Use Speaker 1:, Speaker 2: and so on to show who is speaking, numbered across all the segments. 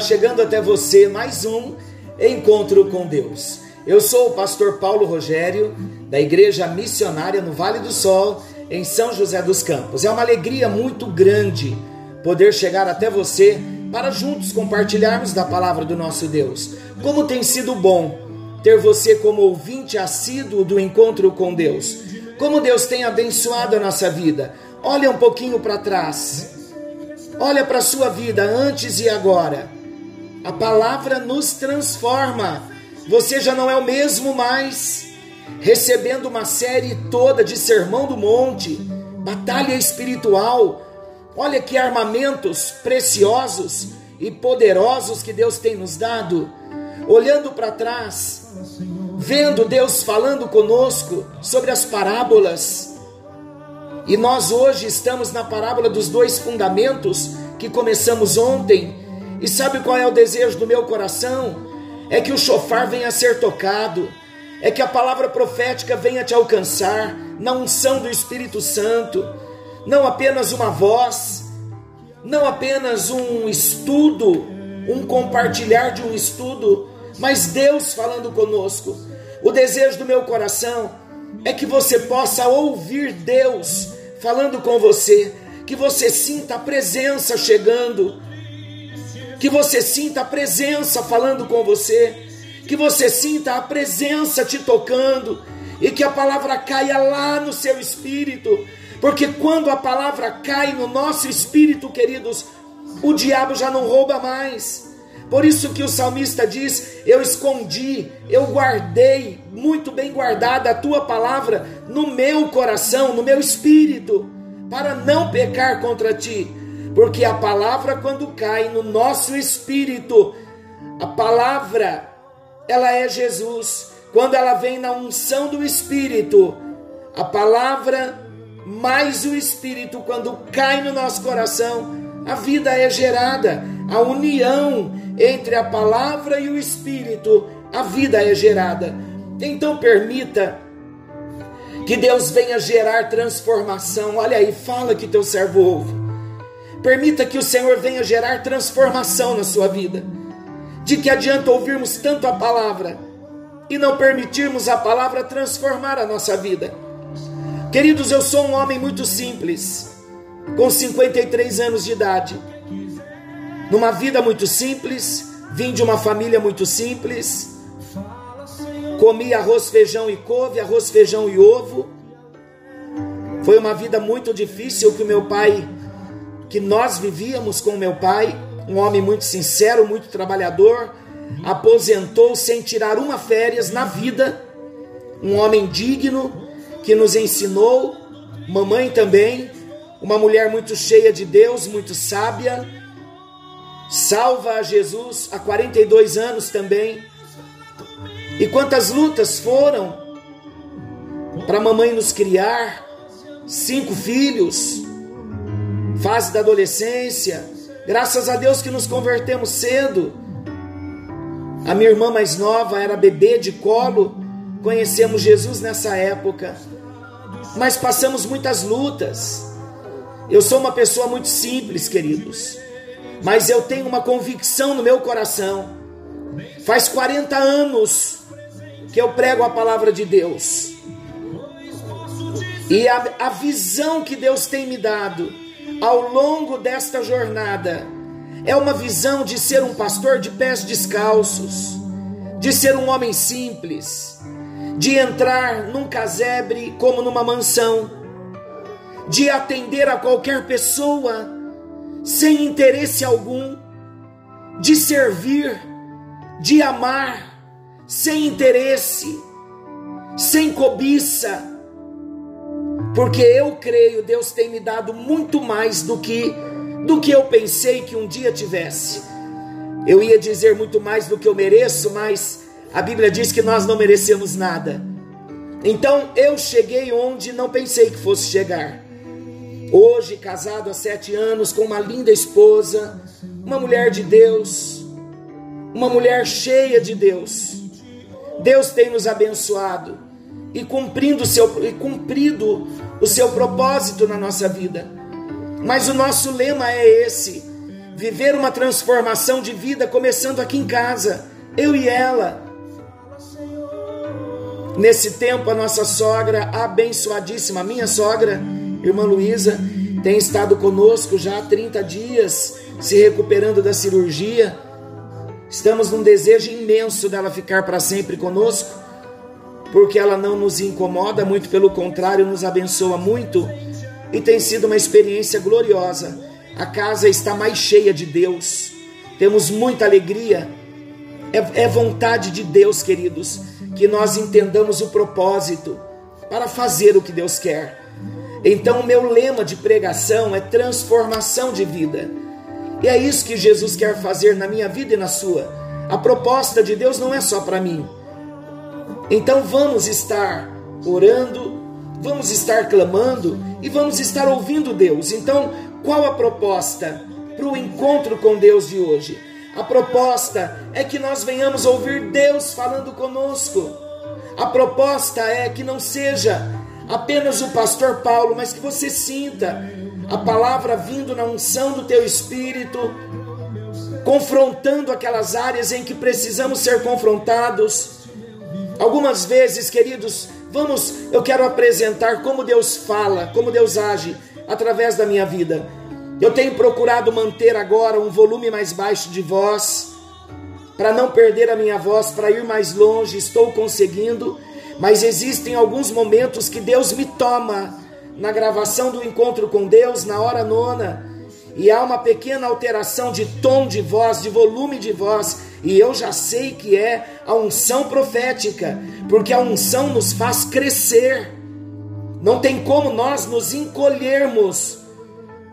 Speaker 1: chegando até você mais um encontro com Deus. Eu sou o pastor Paulo Rogério, da Igreja Missionária no Vale do Sol, em São José dos Campos. É uma alegria muito grande poder chegar até você para juntos compartilharmos da palavra do nosso Deus. Como tem sido bom ter você como ouvinte assíduo do encontro com Deus. Como Deus tem abençoado a nossa vida. Olha um pouquinho para trás. Olha para a sua vida antes e agora. A palavra nos transforma. Você já não é o mesmo mais. Recebendo uma série toda de Sermão do Monte, batalha espiritual. Olha que armamentos preciosos e poderosos que Deus tem nos dado. Olhando para trás, vendo Deus falando conosco sobre as parábolas. E nós hoje estamos na parábola dos dois fundamentos que começamos ontem. E sabe qual é o desejo do meu coração? É que o chofar venha a ser tocado, é que a palavra profética venha te alcançar na unção do Espírito Santo, não apenas uma voz, não apenas um estudo, um compartilhar de um estudo, mas Deus falando conosco. O desejo do meu coração é que você possa ouvir Deus falando com você, que você sinta a presença chegando, que você sinta a presença falando com você, que você sinta a presença te tocando e que a palavra caia lá no seu espírito, porque quando a palavra cai no nosso espírito, queridos, o diabo já não rouba mais. Por isso que o salmista diz: Eu escondi, eu guardei, muito bem guardada a tua palavra no meu coração, no meu espírito, para não pecar contra ti. Porque a palavra, quando cai no nosso espírito, a palavra, ela é Jesus. Quando ela vem na unção do espírito, a palavra mais o espírito, quando cai no nosso coração, a vida é gerada, a união entre a palavra e o espírito, a vida é gerada. Então permita que Deus venha gerar transformação. Olha aí, fala que teu servo ouve. Permita que o Senhor venha gerar transformação na sua vida. De que adianta ouvirmos tanto a palavra e não permitirmos a palavra transformar a nossa vida. Queridos, eu sou um homem muito simples, com 53 anos de idade, numa vida muito simples, vim de uma família muito simples, comi arroz, feijão e couve, arroz, feijão e ovo. Foi uma vida muito difícil que meu pai, que nós vivíamos com meu pai, um homem muito sincero, muito trabalhador, aposentou sem tirar uma férias na vida, um homem digno que nos ensinou, mamãe também, uma mulher muito cheia de Deus, muito sábia, salva a Jesus há 42 anos também. E quantas lutas foram para a mamãe nos criar, cinco filhos, fase da adolescência, graças a Deus que nos convertemos cedo. A minha irmã mais nova era bebê de colo, conhecemos Jesus nessa época, mas passamos muitas lutas. Eu sou uma pessoa muito simples, queridos, mas eu tenho uma convicção no meu coração. Faz 40 anos que eu prego a palavra de Deus, e a, a visão que Deus tem me dado ao longo desta jornada. É uma visão de ser um pastor de pés descalços, de ser um homem simples, de entrar num casebre como numa mansão, de atender a qualquer pessoa sem interesse algum, de servir, de amar sem interesse, sem cobiça, porque eu creio Deus tem me dado muito mais do que do que eu pensei que um dia tivesse. Eu ia dizer muito mais do que eu mereço, mas a Bíblia diz que nós não merecemos nada. Então eu cheguei onde não pensei que fosse chegar. Hoje, casado há sete anos, com uma linda esposa, uma mulher de Deus, uma mulher cheia de Deus. Deus tem nos abençoado e cumprindo o seu, e cumprido o seu propósito na nossa vida. Mas o nosso lema é esse: viver uma transformação de vida começando aqui em casa, eu e ela. Nesse tempo, a nossa sogra, abençoadíssima, minha sogra, irmã Luísa, tem estado conosco já há 30 dias, se recuperando da cirurgia. Estamos num desejo imenso dela ficar para sempre conosco, porque ela não nos incomoda, muito pelo contrário, nos abençoa muito e tem sido uma experiência gloriosa. A casa está mais cheia de Deus, temos muita alegria. É, é vontade de Deus, queridos, que nós entendamos o propósito para fazer o que Deus quer. Então, o meu lema de pregação é transformação de vida. E é isso que Jesus quer fazer na minha vida e na sua. A proposta de Deus não é só para mim. Então, vamos estar orando, vamos estar clamando e vamos estar ouvindo Deus. Então, qual a proposta para o encontro com Deus de hoje? A proposta é que nós venhamos ouvir Deus falando conosco. A proposta é que não seja apenas o pastor Paulo, mas que você sinta a palavra vindo na unção do teu espírito, confrontando aquelas áreas em que precisamos ser confrontados. Algumas vezes, queridos, vamos, eu quero apresentar como Deus fala, como Deus age através da minha vida. Eu tenho procurado manter agora um volume mais baixo de voz, para não perder a minha voz, para ir mais longe, estou conseguindo, mas existem alguns momentos que Deus me toma na gravação do encontro com Deus, na hora nona, e há uma pequena alteração de tom de voz, de volume de voz, e eu já sei que é a unção profética, porque a unção nos faz crescer. Não tem como nós nos encolhermos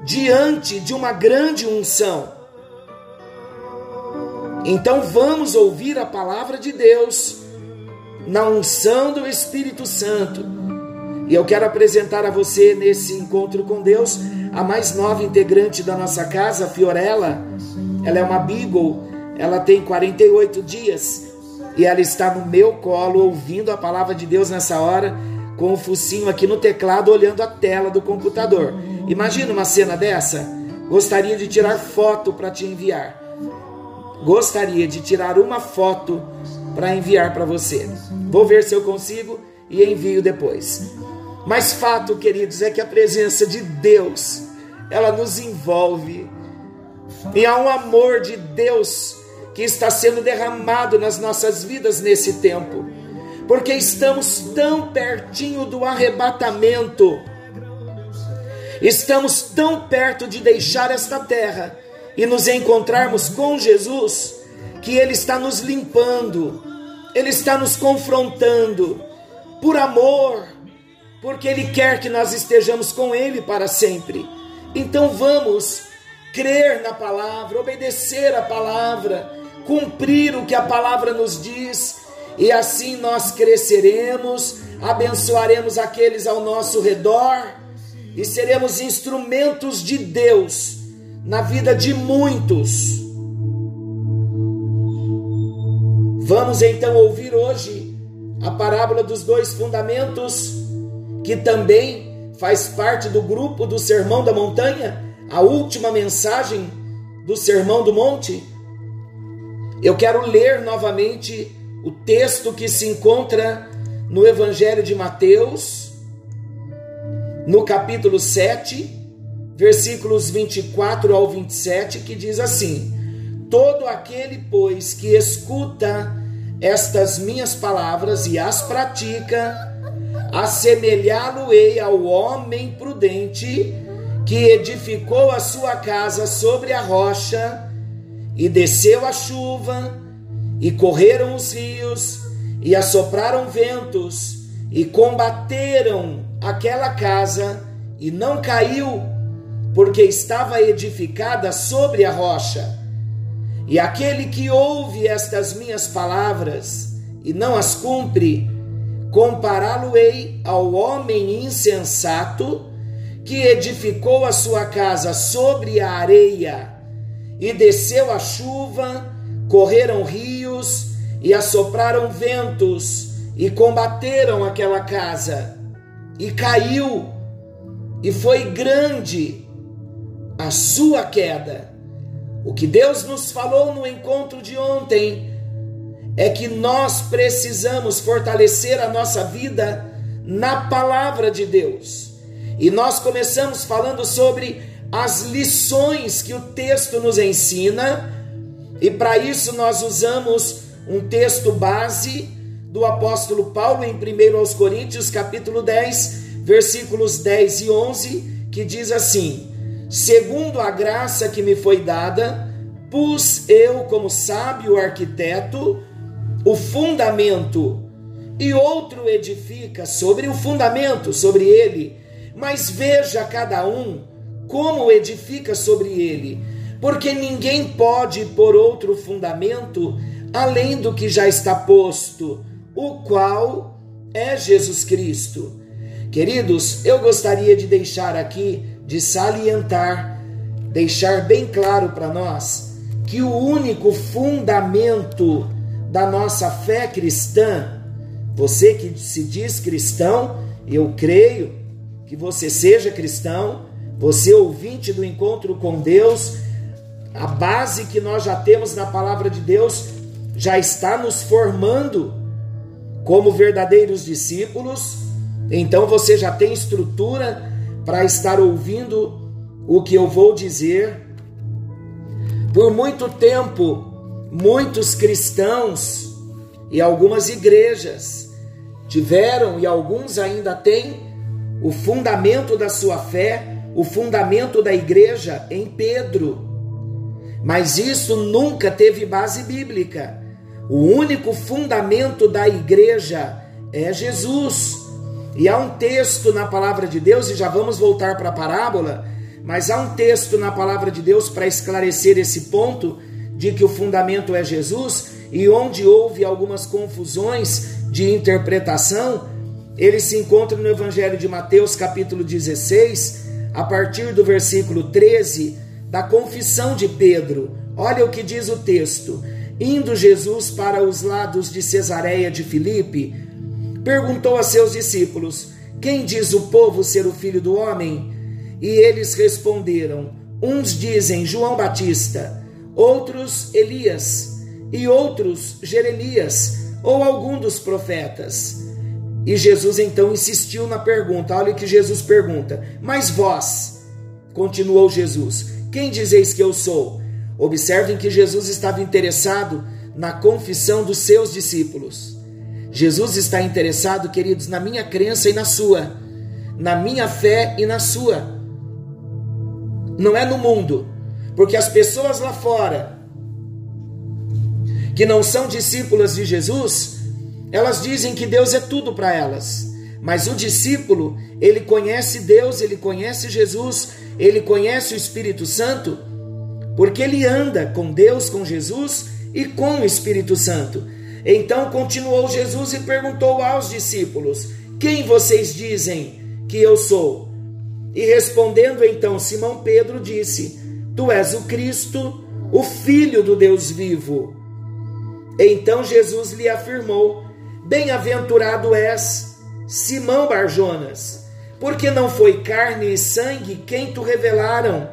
Speaker 1: diante de uma grande unção. Então vamos ouvir a palavra de Deus na unção do Espírito Santo. E eu quero apresentar a você nesse encontro com Deus a mais nova integrante da nossa casa, Fiorella. Ela é uma Beagle, ela tem 48 dias e ela está no meu colo ouvindo a palavra de Deus nessa hora, com o focinho aqui no teclado olhando a tela do computador. Imagina uma cena dessa? Gostaria de tirar foto para te enviar. Gostaria de tirar uma foto para enviar para você. Vou ver se eu consigo e envio depois. Mas fato, queridos, é que a presença de Deus, ela nos envolve. E há um amor de Deus que está sendo derramado nas nossas vidas nesse tempo. Porque estamos tão pertinho do arrebatamento Estamos tão perto de deixar esta terra e nos encontrarmos com Jesus que Ele está nos limpando, Ele está nos confrontando por amor, porque Ele quer que nós estejamos com Ele para sempre. Então vamos crer na palavra, obedecer a palavra, cumprir o que a palavra nos diz, e assim nós cresceremos, abençoaremos aqueles ao nosso redor e seremos instrumentos de Deus na vida de muitos. Vamos então ouvir hoje a parábola dos dois fundamentos, que também faz parte do grupo do Sermão da Montanha, a última mensagem do Sermão do Monte. Eu quero ler novamente o texto que se encontra no Evangelho de Mateus, no capítulo 7, versículos 24 ao 27, que diz assim: Todo aquele, pois, que escuta estas minhas palavras e as pratica, assemelhá-lo-ei ao homem prudente que edificou a sua casa sobre a rocha, e desceu a chuva, e correram os rios, e assopraram ventos, e combateram aquela casa e não caiu, porque estava edificada sobre a rocha. E aquele que ouve estas minhas palavras e não as cumpre, compará-lo-ei ao homem insensato que edificou a sua casa sobre a areia, e desceu a chuva, correram rios e assopraram ventos e combateram aquela casa, e caiu, e foi grande a sua queda. O que Deus nos falou no encontro de ontem é que nós precisamos fortalecer a nossa vida na palavra de Deus. E nós começamos falando sobre as lições que o texto nos ensina, e para isso nós usamos um texto base do apóstolo Paulo em 1 aos Coríntios, capítulo 10, versículos 10 e 11, que diz assim: Segundo a graça que me foi dada, pus eu como sábio arquiteto o fundamento, e outro edifica sobre o fundamento, sobre ele. Mas veja cada um como edifica sobre ele, porque ninguém pode pôr outro fundamento além do que já está posto, o qual é Jesus Cristo. Queridos, eu gostaria de deixar aqui, de salientar, deixar bem claro para nós que o único fundamento da nossa fé cristã, você que se diz cristão, eu creio que você seja cristão, você ouvinte do encontro com Deus, a base que nós já temos na palavra de Deus já está nos formando como verdadeiros discípulos. Então você já tem estrutura para estar ouvindo o que eu vou dizer. Por muito tempo, muitos cristãos e algumas igrejas tiveram e alguns ainda têm o fundamento da sua fé, o fundamento da igreja em Pedro. Mas isso nunca teve base bíblica. O único fundamento da igreja é Jesus. E há um texto na palavra de Deus, e já vamos voltar para a parábola, mas há um texto na palavra de Deus para esclarecer esse ponto de que o fundamento é Jesus, e onde houve algumas confusões de interpretação, ele se encontra no Evangelho de Mateus, capítulo 16, a partir do versículo 13, da confissão de Pedro. Olha o que diz o texto. Indo Jesus para os lados de Cesareia de Filipe, perguntou a seus discípulos: Quem diz o povo ser o filho do homem? E eles responderam: Uns dizem João Batista outros Elias, e outros Jeremias, ou algum dos profetas. E Jesus então insistiu na pergunta. Olha o que Jesus pergunta: Mas vós, continuou Jesus, quem dizeis que eu sou? Observem que Jesus estava interessado na confissão dos seus discípulos. Jesus está interessado, queridos, na minha crença e na sua, na minha fé e na sua. Não é no mundo, porque as pessoas lá fora, que não são discípulas de Jesus, elas dizem que Deus é tudo para elas. Mas o discípulo, ele conhece Deus, ele conhece Jesus, ele conhece o Espírito Santo, porque ele anda com Deus, com Jesus e com o Espírito Santo. Então continuou Jesus e perguntou aos discípulos: Quem vocês dizem que eu sou? E respondendo então Simão Pedro disse: Tu és o Cristo, o Filho do Deus vivo. Então Jesus lhe afirmou: Bem-aventurado és, Simão Barjonas, porque não foi carne e sangue quem tu revelaram,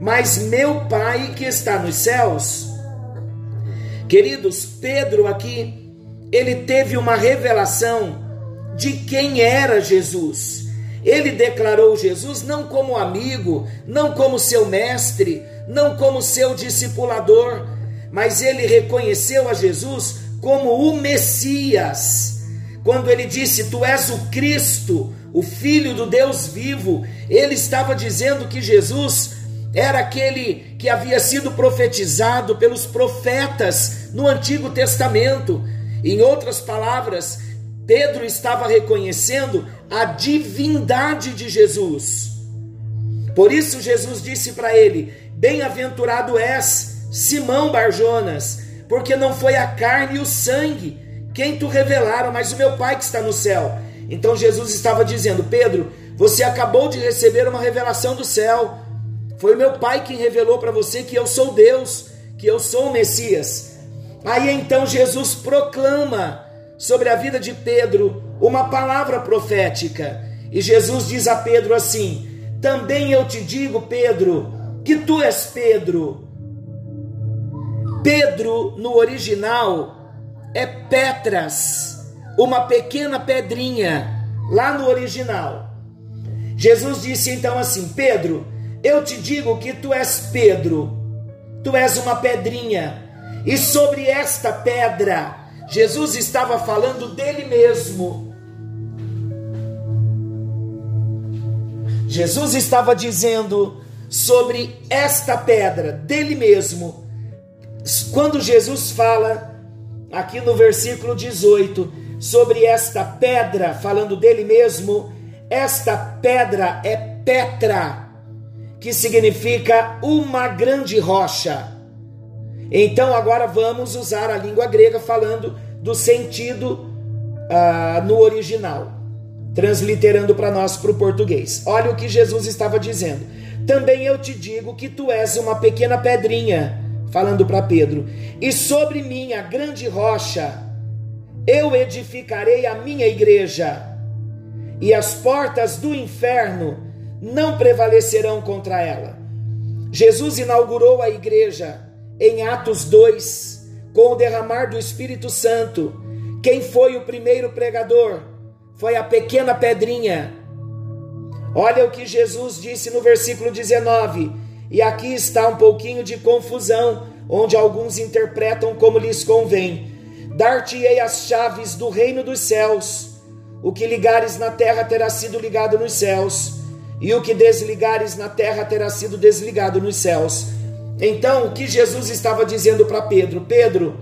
Speaker 1: mas meu Pai que está nos céus. Queridos, Pedro aqui, ele teve uma revelação de quem era Jesus. Ele declarou Jesus não como amigo, não como seu mestre, não como seu discipulador, mas ele reconheceu a Jesus como o Messias. Quando ele disse: Tu és o Cristo, o Filho do Deus vivo, ele estava dizendo que Jesus era aquele que havia sido profetizado pelos profetas no Antigo Testamento. Em outras palavras, Pedro estava reconhecendo a divindade de Jesus. Por isso, Jesus disse para ele: Bem-aventurado és, Simão Barjonas, porque não foi a carne e o sangue quem tu revelaram, mas o meu Pai que está no céu. Então Jesus estava dizendo: Pedro, você acabou de receber uma revelação do céu. Foi o meu Pai quem revelou para você que eu sou Deus, que eu sou o Messias. Aí então Jesus proclama sobre a vida de Pedro uma palavra profética. E Jesus diz a Pedro assim: Também eu te digo, Pedro, que tu és Pedro. Pedro, no original, é Petras, uma pequena pedrinha, lá no original. Jesus disse então assim: Pedro, eu te digo que tu és Pedro, tu és uma pedrinha, e sobre esta pedra, Jesus estava falando dele mesmo. Jesus estava dizendo sobre esta pedra, dele mesmo. Quando Jesus fala aqui no versículo 18 sobre esta pedra, falando dele mesmo, esta pedra é Petra que significa uma grande rocha. Então agora vamos usar a língua grega falando do sentido uh, no original, transliterando para nós para o português. Olha o que Jesus estava dizendo. Também eu te digo que tu és uma pequena pedrinha, falando para Pedro, e sobre mim a grande rocha, eu edificarei a minha igreja, e as portas do inferno não prevalecerão contra ela. Jesus inaugurou a igreja em Atos 2, com o derramar do Espírito Santo. Quem foi o primeiro pregador? Foi a pequena pedrinha. Olha o que Jesus disse no versículo 19. E aqui está um pouquinho de confusão, onde alguns interpretam como lhes convém. Dar-te-ei as chaves do reino dos céus. O que ligares na terra terá sido ligado nos céus e o que desligares na terra terá sido desligado nos céus. Então, o que Jesus estava dizendo para Pedro? Pedro,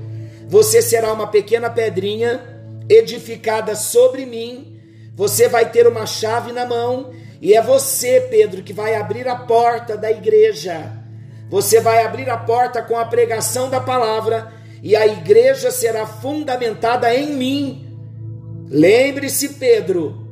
Speaker 1: você será uma pequena pedrinha edificada sobre mim, você vai ter uma chave na mão, e é você, Pedro, que vai abrir a porta da igreja. Você vai abrir a porta com a pregação da palavra, e a igreja será fundamentada em mim. Lembre-se, Pedro,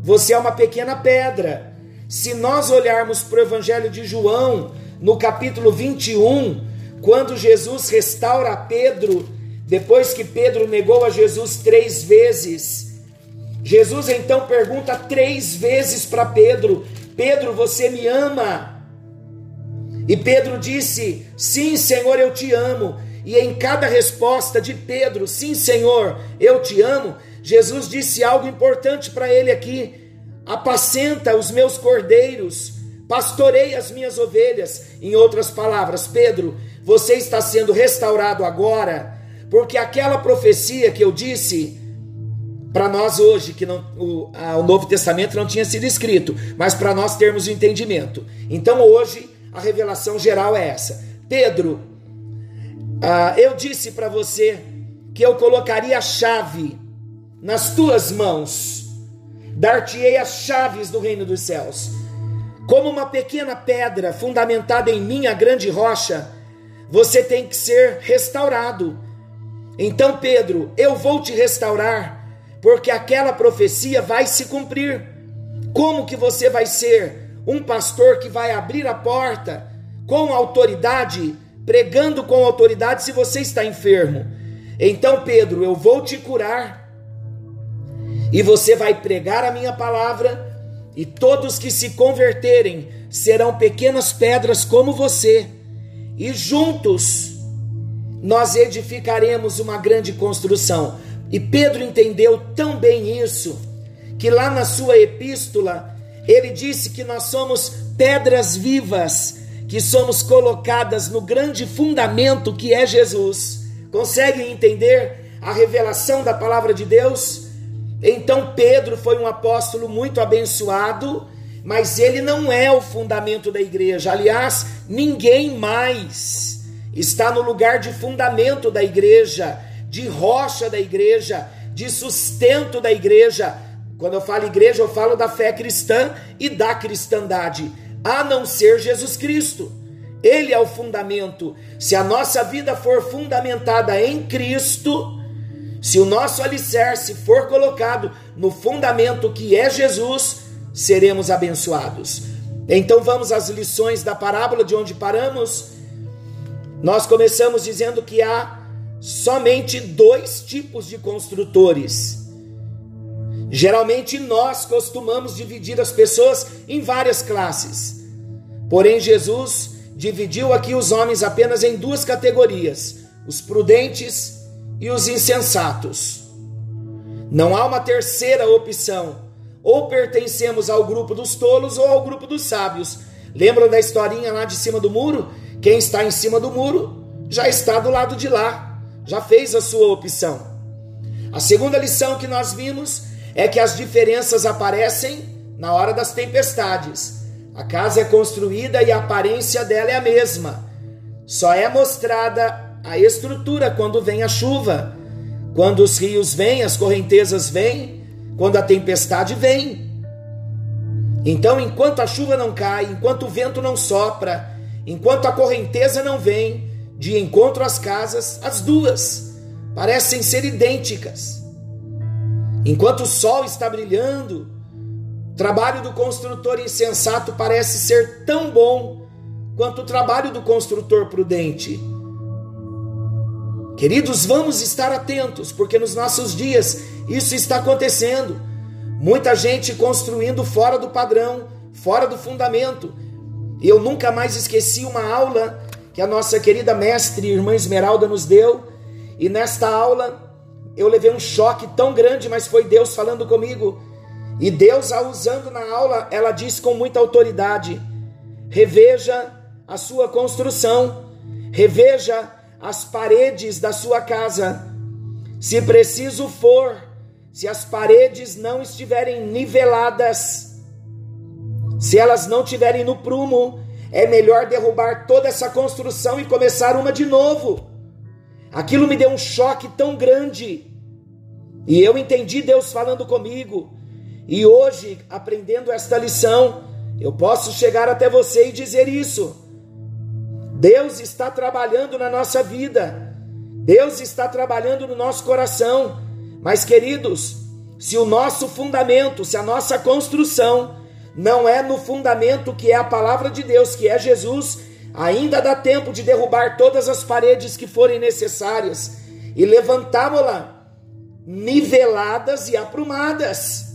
Speaker 1: você é uma pequena pedra se nós olharmos para o Evangelho de João, no capítulo 21, quando Jesus restaura Pedro, depois que Pedro negou a Jesus três vezes, Jesus então pergunta três vezes para Pedro: Pedro, você me ama? E Pedro disse: Sim, Senhor, eu te amo. E em cada resposta de Pedro, sim, Senhor, eu te amo, Jesus disse algo importante para ele aqui apacenta os meus cordeiros, pastorei as minhas ovelhas. Em outras palavras, Pedro, você está sendo restaurado agora, porque aquela profecia que eu disse para nós hoje, que não, o, a, o Novo Testamento não tinha sido escrito, mas para nós termos o entendimento. Então hoje a revelação geral é essa. Pedro, ah, eu disse para você que eu colocaria a chave nas tuas mãos dar-te-ei as chaves do reino dos céus. Como uma pequena pedra fundamentada em minha grande rocha, você tem que ser restaurado. Então, Pedro, eu vou te restaurar, porque aquela profecia vai se cumprir. Como que você vai ser um pastor que vai abrir a porta com autoridade, pregando com autoridade se você está enfermo? Então, Pedro, eu vou te curar e você vai pregar a minha palavra, e todos que se converterem serão pequenas pedras como você, e juntos nós edificaremos uma grande construção. E Pedro entendeu tão bem isso, que lá na sua epístola, ele disse que nós somos pedras vivas, que somos colocadas no grande fundamento que é Jesus. Conseguem entender a revelação da palavra de Deus? Então Pedro foi um apóstolo muito abençoado, mas ele não é o fundamento da igreja. Aliás, ninguém mais está no lugar de fundamento da igreja, de rocha da igreja, de sustento da igreja. Quando eu falo igreja, eu falo da fé cristã e da cristandade, a não ser Jesus Cristo. Ele é o fundamento. Se a nossa vida for fundamentada em Cristo, Se o nosso alicerce for colocado no fundamento que é Jesus, seremos abençoados. Então vamos às lições da parábola de onde paramos. Nós começamos dizendo que há somente dois tipos de construtores. Geralmente nós costumamos dividir as pessoas em várias classes. Porém, Jesus dividiu aqui os homens apenas em duas categorias: os prudentes e os insensatos. Não há uma terceira opção. Ou pertencemos ao grupo dos tolos ou ao grupo dos sábios. Lembram da historinha lá de cima do muro? Quem está em cima do muro já está do lado de lá, já fez a sua opção. A segunda lição que nós vimos é que as diferenças aparecem na hora das tempestades. A casa é construída e a aparência dela é a mesma. Só é mostrada a estrutura quando vem a chuva. Quando os rios vêm, as correntezas vêm, quando a tempestade vem. Então, enquanto a chuva não cai, enquanto o vento não sopra, enquanto a correnteza não vem, de encontro às casas, as duas parecem ser idênticas. Enquanto o sol está brilhando, o trabalho do construtor insensato parece ser tão bom quanto o trabalho do construtor prudente. Queridos, vamos estar atentos, porque nos nossos dias isso está acontecendo. Muita gente construindo fora do padrão, fora do fundamento. Eu nunca mais esqueci uma aula que a nossa querida mestre, irmã Esmeralda, nos deu. E nesta aula eu levei um choque tão grande, mas foi Deus falando comigo. E Deus, a usando na aula, ela disse com muita autoridade: reveja a sua construção, reveja as paredes da sua casa. Se preciso for, se as paredes não estiverem niveladas, se elas não tiverem no prumo, é melhor derrubar toda essa construção e começar uma de novo. Aquilo me deu um choque tão grande. E eu entendi Deus falando comigo. E hoje, aprendendo esta lição, eu posso chegar até você e dizer isso. Deus está trabalhando na nossa vida, Deus está trabalhando no nosso coração. Mas, queridos, se o nosso fundamento, se a nossa construção não é no fundamento que é a palavra de Deus, que é Jesus, ainda dá tempo de derrubar todas as paredes que forem necessárias e levantá-la niveladas e aprumadas,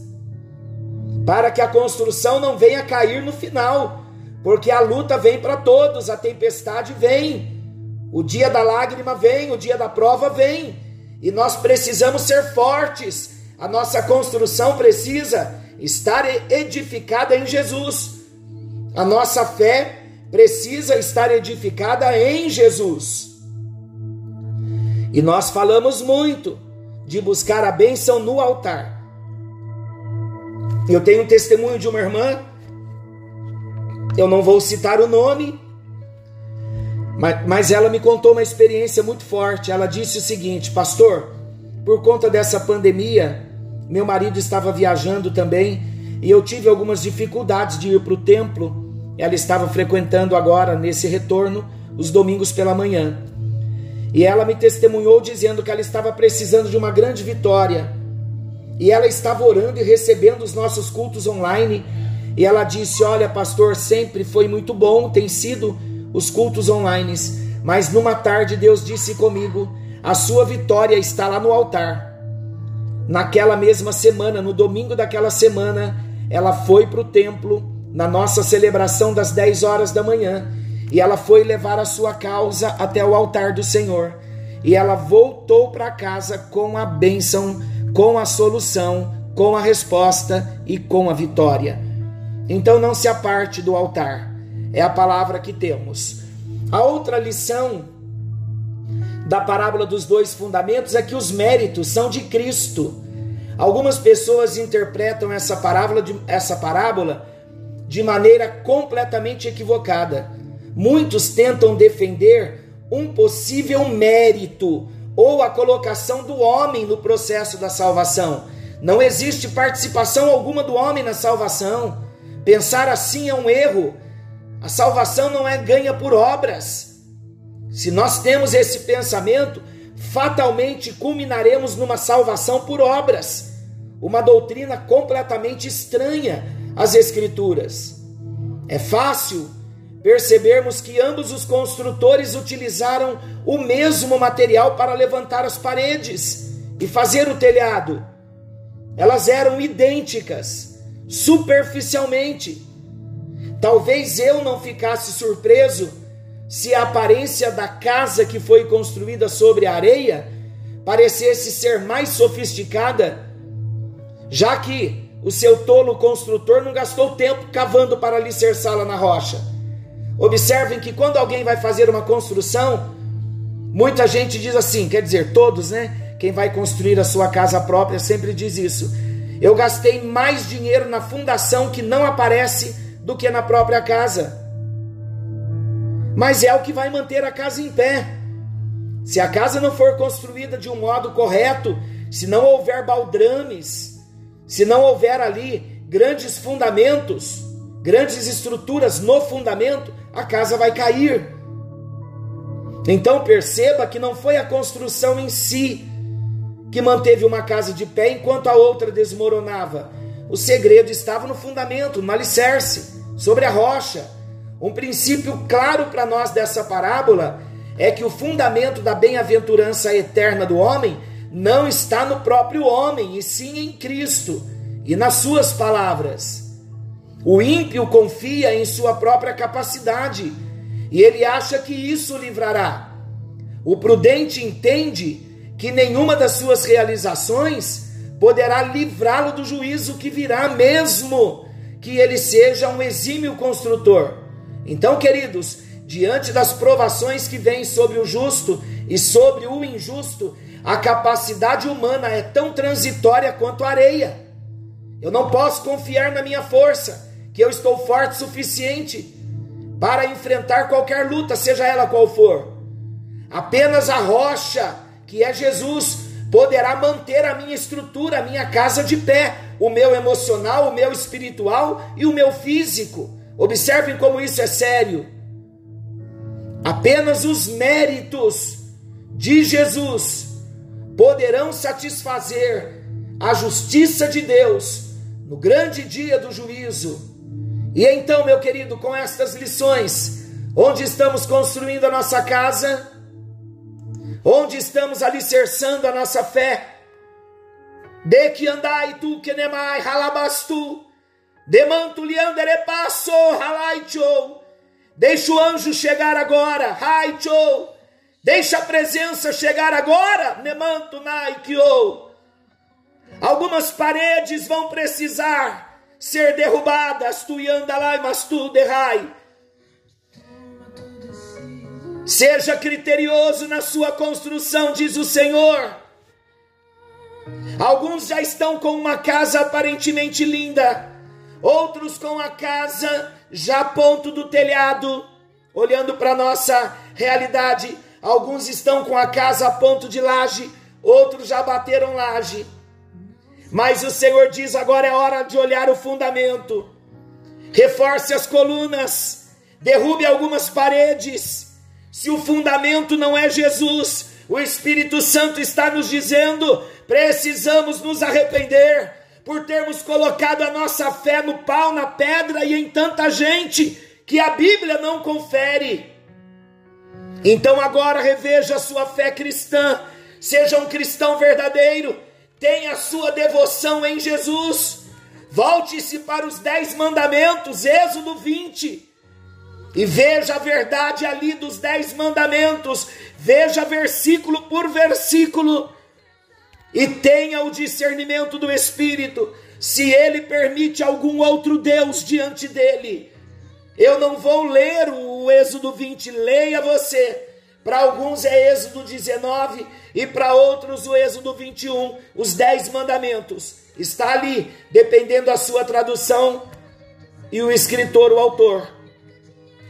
Speaker 1: para que a construção não venha cair no final porque a luta vem para todos, a tempestade vem, o dia da lágrima vem, o dia da prova vem, e nós precisamos ser fortes. A nossa construção precisa estar edificada em Jesus. A nossa fé precisa estar edificada em Jesus. E nós falamos muito de buscar a bênção no altar. Eu tenho um testemunho de uma irmã eu não vou citar o nome, mas, mas ela me contou uma experiência muito forte. Ela disse o seguinte: Pastor, por conta dessa pandemia, meu marido estava viajando também e eu tive algumas dificuldades de ir para o templo. Ela estava frequentando agora, nesse retorno, os domingos pela manhã. E ela me testemunhou dizendo que ela estava precisando de uma grande vitória. E ela estava orando e recebendo os nossos cultos online e ela disse: Olha, pastor, sempre foi muito bom, tem sido os cultos online, mas numa tarde Deus disse comigo: A sua vitória está lá no altar. Naquela mesma semana, no domingo daquela semana, ela foi para o templo, na nossa celebração das 10 horas da manhã, e ela foi levar a sua causa até o altar do Senhor. E ela voltou para casa com a bênção, com a solução, com a resposta e com a vitória. Então não se aparte do altar. É a palavra que temos. A outra lição da parábola dos dois fundamentos é que os méritos são de Cristo. Algumas pessoas interpretam essa parábola de, essa parábola de maneira completamente equivocada. Muitos tentam defender um possível mérito ou a colocação do homem no processo da salvação. Não existe participação alguma do homem na salvação. Pensar assim é um erro. A salvação não é ganha por obras. Se nós temos esse pensamento, fatalmente culminaremos numa salvação por obras. Uma doutrina completamente estranha às Escrituras. É fácil percebermos que ambos os construtores utilizaram o mesmo material para levantar as paredes e fazer o telhado. Elas eram idênticas, superficialmente. Talvez eu não ficasse surpreso se a aparência da casa que foi construída sobre a areia parecesse ser mais sofisticada, já que o seu tolo construtor não gastou tempo cavando para alicerçá-la na rocha. Observem que quando alguém vai fazer uma construção, muita gente diz assim, quer dizer, todos, né? Quem vai construir a sua casa própria sempre diz isso. Eu gastei mais dinheiro na fundação que não aparece do que na própria casa. Mas é o que vai manter a casa em pé. Se a casa não for construída de um modo correto, se não houver baldrames, se não houver ali grandes fundamentos, grandes estruturas no fundamento, a casa vai cair. Então perceba que não foi a construção em si que manteve uma casa de pé enquanto a outra desmoronava. O segredo estava no fundamento, no alicerce sobre a rocha. Um princípio claro para nós dessa parábola é que o fundamento da bem-aventurança eterna do homem não está no próprio homem, e sim em Cristo e nas suas palavras. O ímpio confia em sua própria capacidade e ele acha que isso livrará. O prudente entende que nenhuma das suas realizações poderá livrá-lo do juízo que virá, mesmo que ele seja um exímio construtor. Então, queridos, diante das provações que vêm sobre o justo e sobre o injusto, a capacidade humana é tão transitória quanto areia. Eu não posso confiar na minha força, que eu estou forte o suficiente para enfrentar qualquer luta, seja ela qual for. Apenas a rocha, que é Jesus, poderá manter a minha estrutura, a minha casa de pé, o meu emocional, o meu espiritual e o meu físico. Observem como isso é sério. Apenas os méritos de Jesus poderão satisfazer a justiça de Deus no grande dia do juízo. E então, meu querido, com estas lições, onde estamos construindo a nossa casa, onde estamos alicerçando a nossa fé. De que andai tu que nemai ralabastu, demanto liandere passo halaicho. Deixa o anjo chegar agora, haicho. Deixa a presença chegar agora, nemanto naikio. Algumas paredes vão precisar ser derrubadas, tu yandalai, mas tu derrai Seja criterioso na sua construção, diz o Senhor. Alguns já estão com uma casa aparentemente linda, outros com a casa já a ponto do telhado, olhando para a nossa realidade. Alguns estão com a casa a ponto de laje, outros já bateram laje. Mas o Senhor diz: agora é hora de olhar o fundamento. Reforce as colunas, derrube algumas paredes se o fundamento não é Jesus, o Espírito Santo está nos dizendo: precisamos nos arrepender por termos colocado a nossa fé no pau, na pedra e em tanta gente que a Bíblia não confere. Então agora reveja a sua fé cristã, seja um cristão verdadeiro, tenha sua devoção em Jesus. Volte-se para os dez mandamentos, Êxodo 20. E veja a verdade ali dos dez mandamentos, veja versículo por versículo, e tenha o discernimento do Espírito, se ele permite algum outro Deus diante dele. Eu não vou ler o Êxodo 20, leia você. Para alguns é Êxodo 19 e para outros o Êxodo 21, os dez mandamentos. Está ali, dependendo da sua tradução e o escritor, o autor.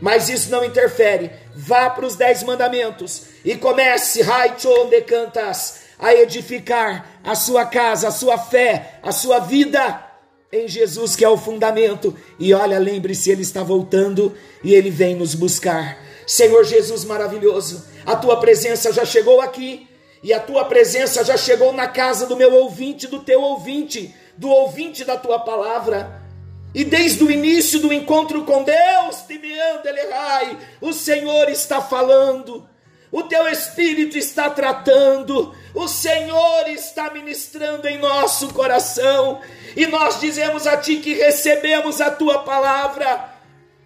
Speaker 1: Mas isso não interfere. Vá para os dez mandamentos e comece, de cantas, a edificar a sua casa, a sua fé, a sua vida em Jesus, que é o fundamento. E olha, lembre-se, Ele está voltando e Ele vem nos buscar. Senhor Jesus maravilhoso, a tua presença já chegou aqui E a tua presença já chegou na casa do meu ouvinte, do teu ouvinte, do ouvinte da tua palavra. E desde o início do encontro com Deus, o Senhor está falando, o teu Espírito está tratando, o Senhor está ministrando em nosso coração, e nós dizemos a Ti que recebemos a Tua palavra,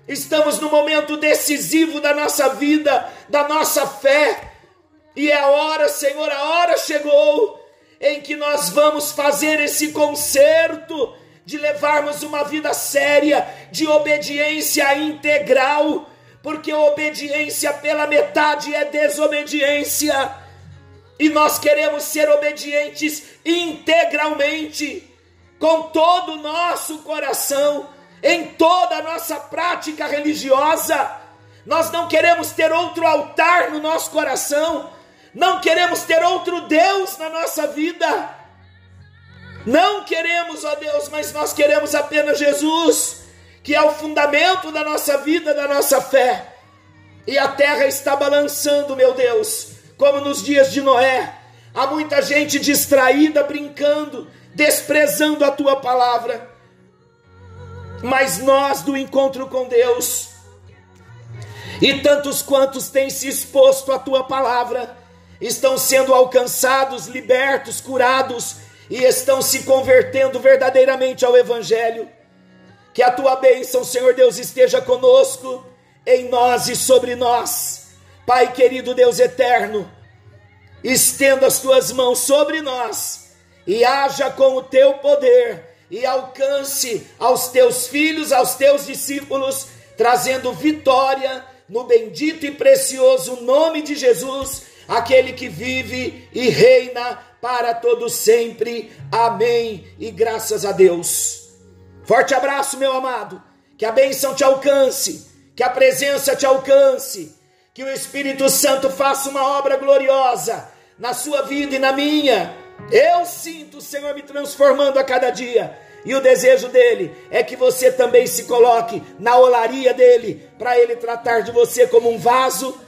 Speaker 1: estamos no momento decisivo da nossa vida, da nossa fé, e é a hora, Senhor, a hora chegou em que nós vamos fazer esse concerto de levarmos uma vida séria, de obediência integral, porque obediência pela metade é desobediência. E nós queremos ser obedientes integralmente, com todo o nosso coração, em toda a nossa prática religiosa. Nós não queremos ter outro altar no nosso coração, não queremos ter outro Deus na nossa vida. Não queremos, ó Deus, mas nós queremos apenas Jesus, que é o fundamento da nossa vida, da nossa fé. E a terra está balançando, meu Deus, como nos dias de Noé. Há muita gente distraída, brincando, desprezando a tua palavra. Mas nós do encontro com Deus, e tantos quantos têm se exposto à tua palavra, estão sendo alcançados, libertos, curados e estão se convertendo verdadeiramente ao Evangelho. Que a tua bênção, Senhor Deus, esteja conosco, em nós e sobre nós. Pai querido Deus eterno, estenda as tuas mãos sobre nós e haja com o teu poder e alcance aos teus filhos, aos teus discípulos, trazendo vitória no bendito e precioso nome de Jesus aquele que vive e reina para todo sempre. Amém. E graças a Deus. Forte abraço, meu amado. Que a bênção te alcance, que a presença te alcance, que o Espírito Santo faça uma obra gloriosa na sua vida e na minha. Eu sinto o Senhor me transformando a cada dia. E o desejo dele é que você também se coloque na olaria dele, para ele tratar de você como um vaso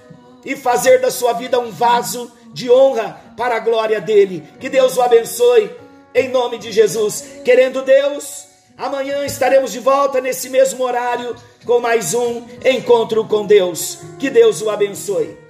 Speaker 1: e fazer da sua vida um vaso de honra para a glória dele. Que Deus o abençoe, em nome de Jesus. Querendo Deus, amanhã estaremos de volta nesse mesmo horário com mais um encontro com Deus. Que Deus o abençoe.